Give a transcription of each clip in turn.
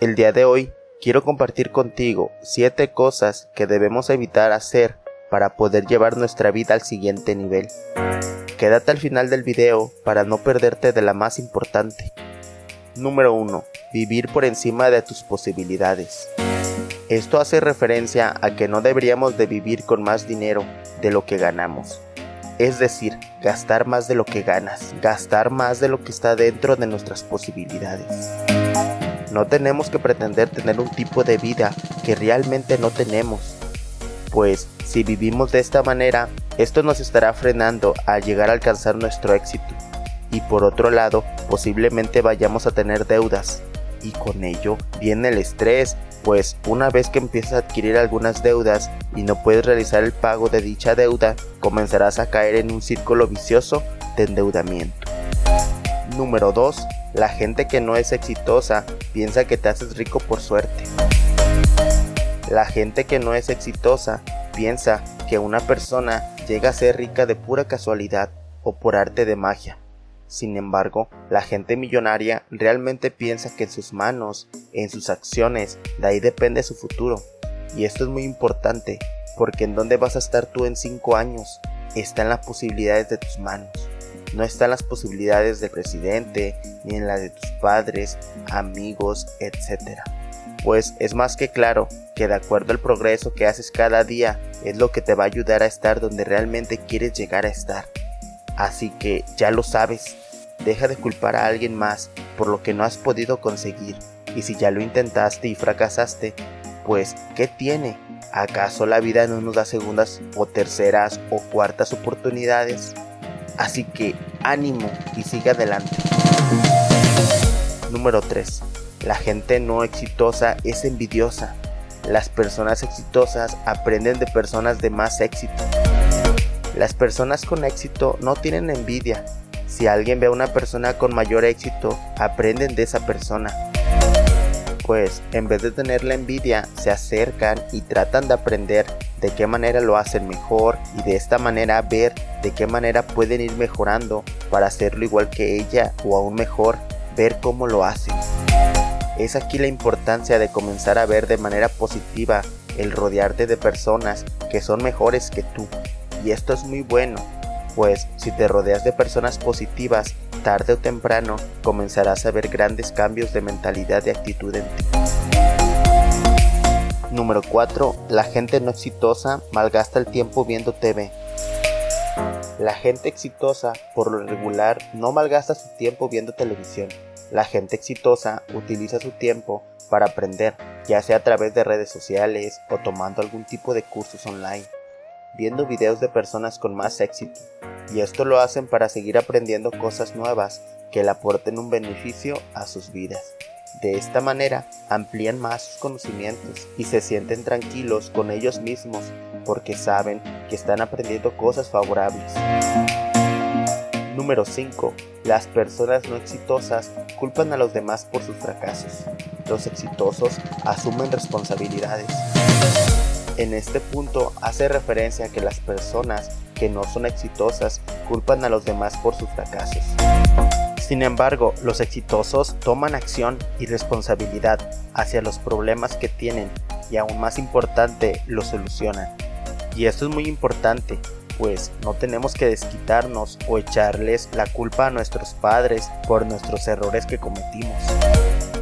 El día de hoy quiero compartir contigo 7 cosas que debemos evitar hacer para poder llevar nuestra vida al siguiente nivel. Quédate al final del video para no perderte de la más importante. Número 1. Vivir por encima de tus posibilidades. Esto hace referencia a que no deberíamos de vivir con más dinero de lo que ganamos. Es decir, gastar más de lo que ganas, gastar más de lo que está dentro de nuestras posibilidades. No tenemos que pretender tener un tipo de vida que realmente no tenemos, pues si vivimos de esta manera, esto nos estará frenando a llegar a alcanzar nuestro éxito. Y por otro lado, posiblemente vayamos a tener deudas. Y con ello viene el estrés, pues una vez que empiezas a adquirir algunas deudas y no puedes realizar el pago de dicha deuda, comenzarás a caer en un círculo vicioso de endeudamiento. Número 2. La gente que no es exitosa piensa que te haces rico por suerte. La gente que no es exitosa piensa que una persona llega a ser rica de pura casualidad o por arte de magia. Sin embargo, la gente millonaria realmente piensa que en sus manos, en sus acciones, de ahí depende su futuro. Y esto es muy importante, porque en dónde vas a estar tú en 5 años está en las posibilidades de tus manos. No está en las posibilidades del presidente, ni en las de tus padres, amigos, etc pues es más que claro que de acuerdo al progreso que haces cada día es lo que te va a ayudar a estar donde realmente quieres llegar a estar. Así que ya lo sabes, deja de culpar a alguien más por lo que no has podido conseguir y si ya lo intentaste y fracasaste, pues ¿qué tiene? ¿Acaso la vida no nos da segundas o terceras o cuartas oportunidades? Así que ánimo y sigue adelante. Número 3 la gente no exitosa es envidiosa. Las personas exitosas aprenden de personas de más éxito. Las personas con éxito no tienen envidia. Si alguien ve a una persona con mayor éxito, aprenden de esa persona. Pues en vez de tener la envidia, se acercan y tratan de aprender de qué manera lo hacen mejor y de esta manera ver de qué manera pueden ir mejorando para hacerlo igual que ella o aún mejor, ver cómo lo hacen. Es aquí la importancia de comenzar a ver de manera positiva el rodearte de personas que son mejores que tú. Y esto es muy bueno, pues si te rodeas de personas positivas, tarde o temprano comenzarás a ver grandes cambios de mentalidad y actitud en ti. Número 4. La gente no exitosa malgasta el tiempo viendo TV. La gente exitosa, por lo regular, no malgasta su tiempo viendo televisión la gente exitosa utiliza su tiempo para aprender, ya sea a través de redes sociales o tomando algún tipo de cursos online, viendo videos de personas con más éxito, y esto lo hacen para seguir aprendiendo cosas nuevas que le aporten un beneficio a sus vidas. De esta manera amplían más sus conocimientos y se sienten tranquilos con ellos mismos porque saben que están aprendiendo cosas favorables. Número 5. Las personas no exitosas culpan a los demás por sus fracasos. Los exitosos asumen responsabilidades. En este punto hace referencia a que las personas que no son exitosas culpan a los demás por sus fracasos. Sin embargo, los exitosos toman acción y responsabilidad hacia los problemas que tienen y aún más importante, los solucionan. Y esto es muy importante pues no tenemos que desquitarnos o echarles la culpa a nuestros padres por nuestros errores que cometimos.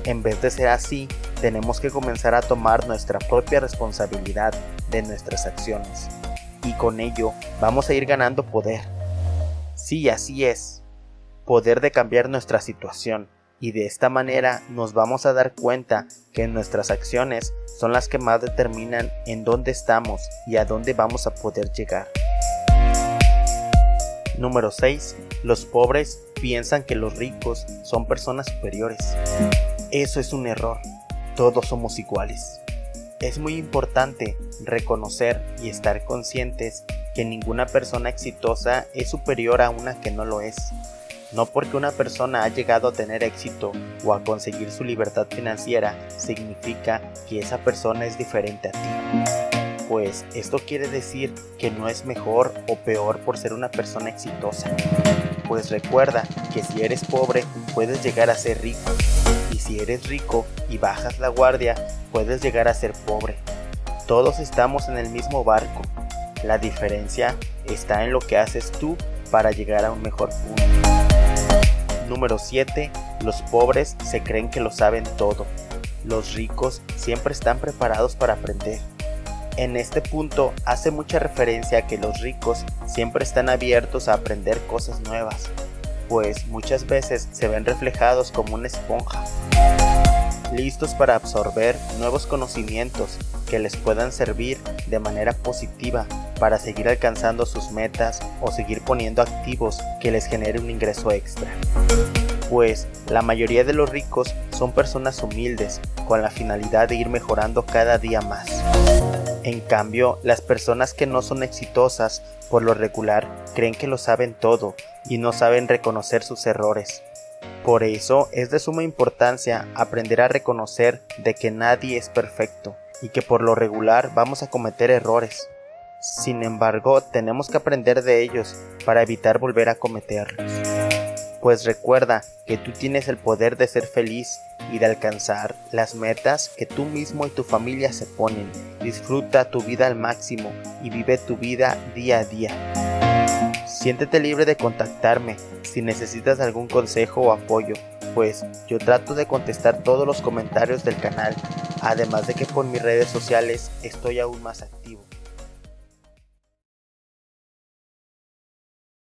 En vez de ser así, tenemos que comenzar a tomar nuestra propia responsabilidad de nuestras acciones. Y con ello vamos a ir ganando poder. Sí, así es. Poder de cambiar nuestra situación. Y de esta manera nos vamos a dar cuenta que nuestras acciones son las que más determinan en dónde estamos y a dónde vamos a poder llegar. Número 6. Los pobres piensan que los ricos son personas superiores. Eso es un error. Todos somos iguales. Es muy importante reconocer y estar conscientes que ninguna persona exitosa es superior a una que no lo es. No porque una persona ha llegado a tener éxito o a conseguir su libertad financiera significa que esa persona es diferente a ti pues esto quiere decir que no es mejor o peor por ser una persona exitosa. Pues recuerda que si eres pobre puedes llegar a ser rico y si eres rico y bajas la guardia puedes llegar a ser pobre. Todos estamos en el mismo barco, la diferencia está en lo que haces tú para llegar a un mejor punto. Número 7. Los pobres se creen que lo saben todo. Los ricos siempre están preparados para aprender. En este punto hace mucha referencia a que los ricos siempre están abiertos a aprender cosas nuevas, pues muchas veces se ven reflejados como una esponja, listos para absorber nuevos conocimientos que les puedan servir de manera positiva para seguir alcanzando sus metas o seguir poniendo activos que les genere un ingreso extra. Pues la mayoría de los ricos son personas humildes con la finalidad de ir mejorando cada día más. En cambio, las personas que no son exitosas, por lo regular, creen que lo saben todo y no saben reconocer sus errores. Por eso es de suma importancia aprender a reconocer de que nadie es perfecto y que por lo regular vamos a cometer errores. Sin embargo, tenemos que aprender de ellos para evitar volver a cometerlos. Pues recuerda que tú tienes el poder de ser feliz y de alcanzar las metas que tú mismo y tu familia se ponen. Disfruta tu vida al máximo y vive tu vida día a día. Siéntete libre de contactarme si necesitas algún consejo o apoyo, pues yo trato de contestar todos los comentarios del canal, además de que por mis redes sociales estoy aún más activo.